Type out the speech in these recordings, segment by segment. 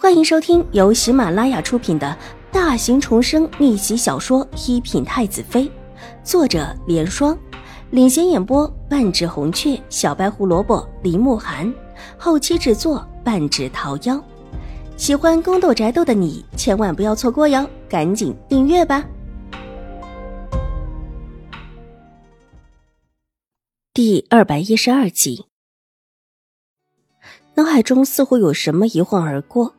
欢迎收听由喜马拉雅出品的大型重生逆袭小说《一品太子妃》，作者：莲霜，领衔演播：半指红雀、小白胡萝卜、林慕寒，后期制作：半指桃夭。喜欢宫斗宅斗的你千万不要错过哟，赶紧订阅吧！第二百一十二集，脑海中似乎有什么一晃而过。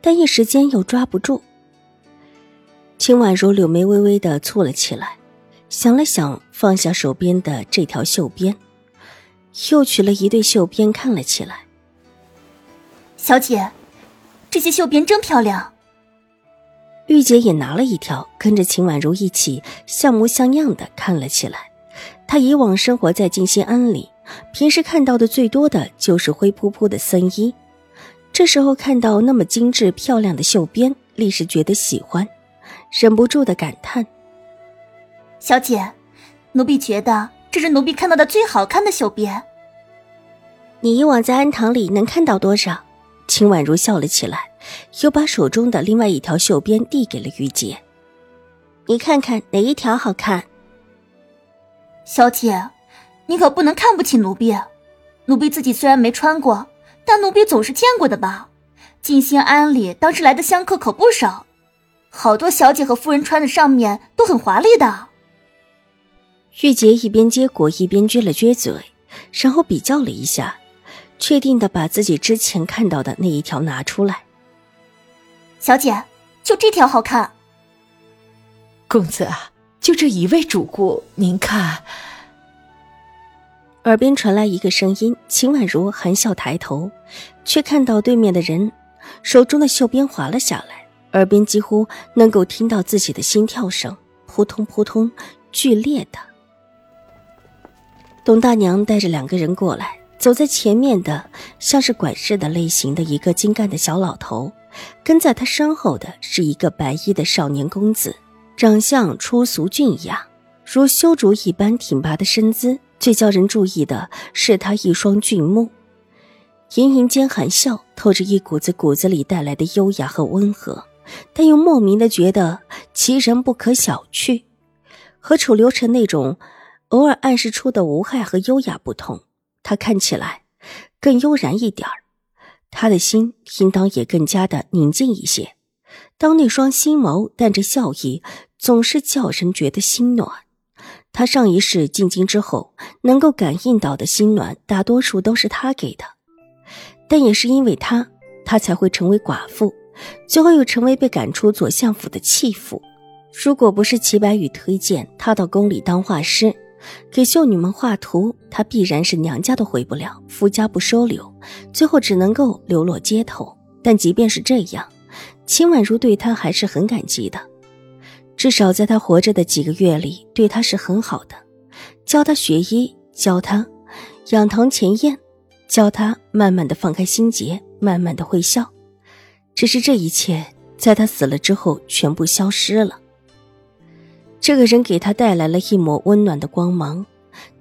但一时间又抓不住。秦婉如柳眉微微的蹙了起来，想了想，放下手边的这条绣边，又取了一对绣边看了起来。小姐，这些绣边真漂亮。玉姐也拿了一条，跟着秦婉如一起像模像样的看了起来。她以往生活在静心庵里，平时看到的最多的就是灰扑扑的僧衣。这时候看到那么精致漂亮的绣边，立时觉得喜欢，忍不住的感叹：“小姐，奴婢觉得这是奴婢看到的最好看的绣边。”你以往在安堂里能看到多少？秦婉如笑了起来，又把手中的另外一条绣边递给了于杰：“你看看哪一条好看？”小姐，你可不能看不起奴婢，奴婢自己虽然没穿过。但奴婢总是见过的吧？静心庵里当时来的香客可不少，好多小姐和夫人穿的上面都很华丽的。玉洁一边接过一边撅了撅嘴，然后比较了一下，确定的把自己之前看到的那一条拿出来。小姐，就这条好看。公子啊，就这一位主顾，您看。耳边传来一个声音，秦婉如含笑抬头，却看到对面的人手中的袖边滑了下来，耳边几乎能够听到自己的心跳声，扑通扑通，剧烈的。董大娘带着两个人过来，走在前面的像是管事的类型的一个精干的小老头，跟在他身后的是一个白衣的少年公子，长相出俗俊雅，如修竹一般挺拔的身姿。最叫人注意的是他一双俊目，盈盈间含笑，透着一股子骨子里带来的优雅和温和，但又莫名的觉得其人不可小觑。和楚留臣那种偶尔暗示出的无害和优雅不同，他看起来更悠然一点儿，他的心应当也更加的宁静一些。当那双星眸带着笑意，总是叫人觉得心暖。他上一世进京之后，能够感应到的心暖，大多数都是他给的。但也是因为他，他才会成为寡妇，最后又成为被赶出左相府的弃妇。如果不是齐白羽推荐他到宫里当画师，给秀女们画图，他必然是娘家都回不了，夫家不收留，最后只能够流落街头。但即便是这样，秦婉如对他还是很感激的。至少在他活着的几个月里，对他是很好的，教他学医，教他养堂前燕，教他慢慢的放开心结，慢慢的会笑。只是这一切，在他死了之后，全部消失了。这个人给他带来了一抹温暖的光芒，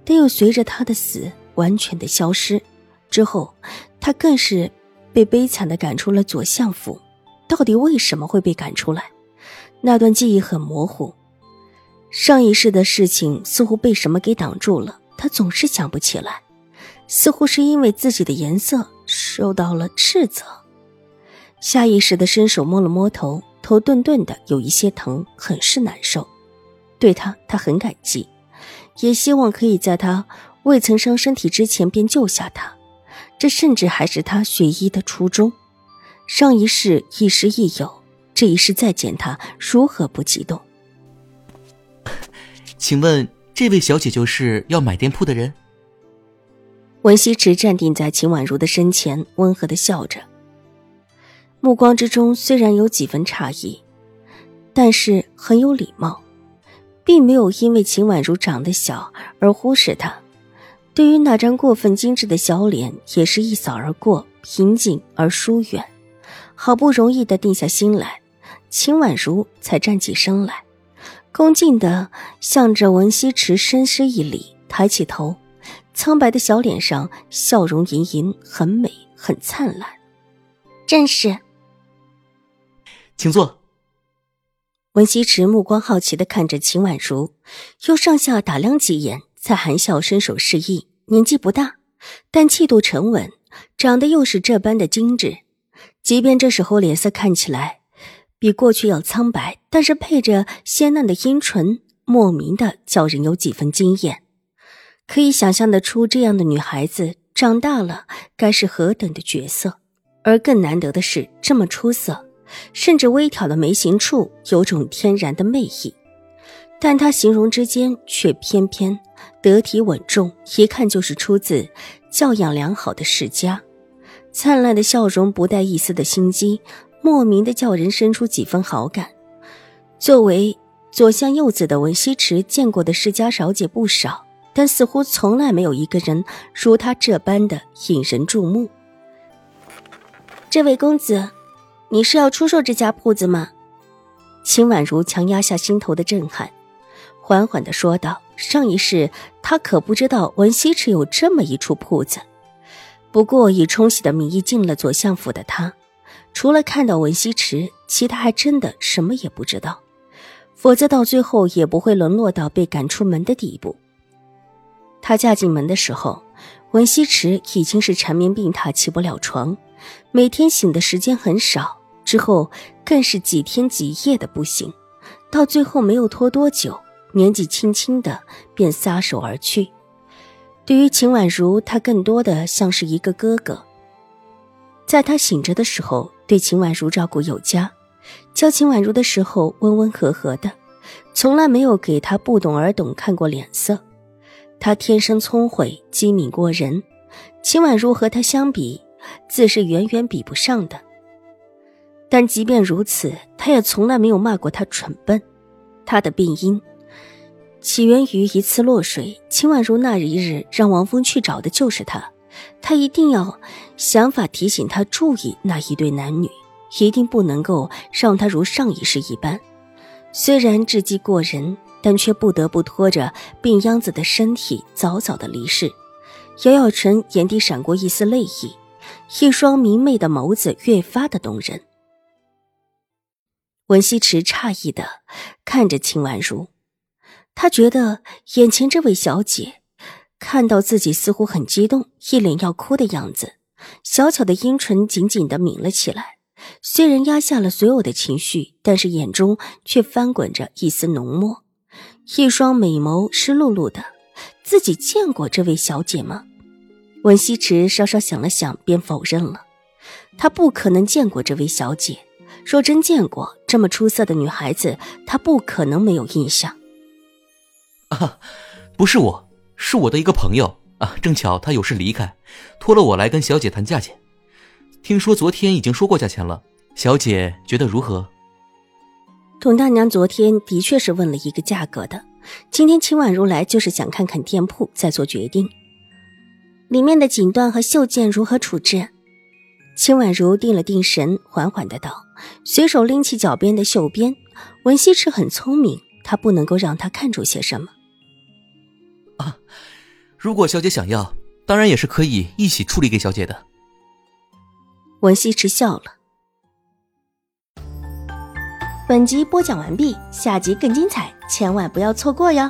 但又随着他的死完全的消失。之后，他更是被悲惨的赶出了左相府。到底为什么会被赶出来？那段记忆很模糊，上一世的事情似乎被什么给挡住了，他总是想不起来。似乎是因为自己的颜色受到了斥责，下意识的伸手摸了摸头，头顿顿的有一些疼，很是难受。对他，他很感激，也希望可以在他未曾伤身体之前便救下他。这甚至还是他学医的初衷。上一世亦师亦友。这一世再见他，如何不激动？请问这位小姐就是要买店铺的人？文西池站定在秦婉如的身前，温和的笑着，目光之中虽然有几分诧异，但是很有礼貌，并没有因为秦婉如长得小而忽视她。对于那张过分精致的小脸，也是一扫而过，平静而疏远。好不容易的定下心来。秦婉如才站起身来，恭敬的向着文西池深施一礼，抬起头，苍白的小脸上笑容盈盈，很美，很灿烂。正是。请坐。文西池目光好奇的看着秦婉如，又上下打量几眼，才含笑伸手示意。年纪不大，但气度沉稳，长得又是这般的精致。即便这时候脸色看起来比过去要苍白，但是配着鲜嫩的阴唇，莫名的叫人有几分惊艳。可以想象得出，这样的女孩子长大了该是何等的绝色。而更难得的是，这么出色。甚至微挑的眉形处有种天然的魅意，但她形容之间却偏偏得体稳重，一看就是出自教养良好的世家。灿烂的笑容不带一丝的心机，莫名的叫人生出几分好感。作为左相右子的文西池见过的世家小姐不少，但似乎从来没有一个人如她这般的引人注目。这位公子。你是要出售这家铺子吗？秦婉如强压下心头的震撼，缓缓的说道：“上一世她可不知道文西池有这么一处铺子。不过以冲喜的名义进了左相府的她，除了看到文西池，其他还真的什么也不知道。否则到最后也不会沦落到被赶出门的地步。她嫁进门的时候，文西池已经是缠绵病榻，起不了床，每天醒的时间很少。”之后更是几天几夜的不醒，到最后没有拖多久，年纪轻轻的便撒手而去。对于秦婉如，他更多的像是一个哥哥。在他醒着的时候，对秦婉如照顾有加，教秦婉如的时候温温和和的，从来没有给他不懂而懂看过脸色。他天生聪慧机敏过人，秦婉如和他相比，自是远远比不上的。但即便如此，他也从来没有骂过他蠢笨。他的病因起源于一次落水，秦婉如那一日让王峰去找的就是他。他一定要想法提醒他注意那一对男女，一定不能够让他如上一世一般。虽然智计过人，但却不得不拖着病秧子的身体早早的离世。姚耀晨眼底闪过一丝泪意，一双明媚的眸子越发的动人。文西池诧异的看着秦婉如，他觉得眼前这位小姐看到自己似乎很激动，一脸要哭的样子，小巧的阴唇紧紧的抿了起来。虽然压下了所有的情绪，但是眼中却翻滚着一丝浓墨，一双美眸湿漉漉的。自己见过这位小姐吗？文西池稍稍想了想，便否认了，他不可能见过这位小姐。若真见过这么出色的女孩子，他不可能没有印象。啊，不是我，是我的一个朋友啊，正巧他有事离开，托了我来跟小姐谈价钱。听说昨天已经说过价钱了，小姐觉得如何？董大娘昨天的确是问了一个价格的，今天秦婉如来就是想看看店铺再做决定，里面的锦缎和绣件如何处置。秦婉如定了定神，缓缓的道，随手拎起脚边的绣边。文西池很聪明，他不能够让他看出些什么。啊，如果小姐想要，当然也是可以一起处理给小姐的。文西池笑了。本集播讲完毕，下集更精彩，千万不要错过哟。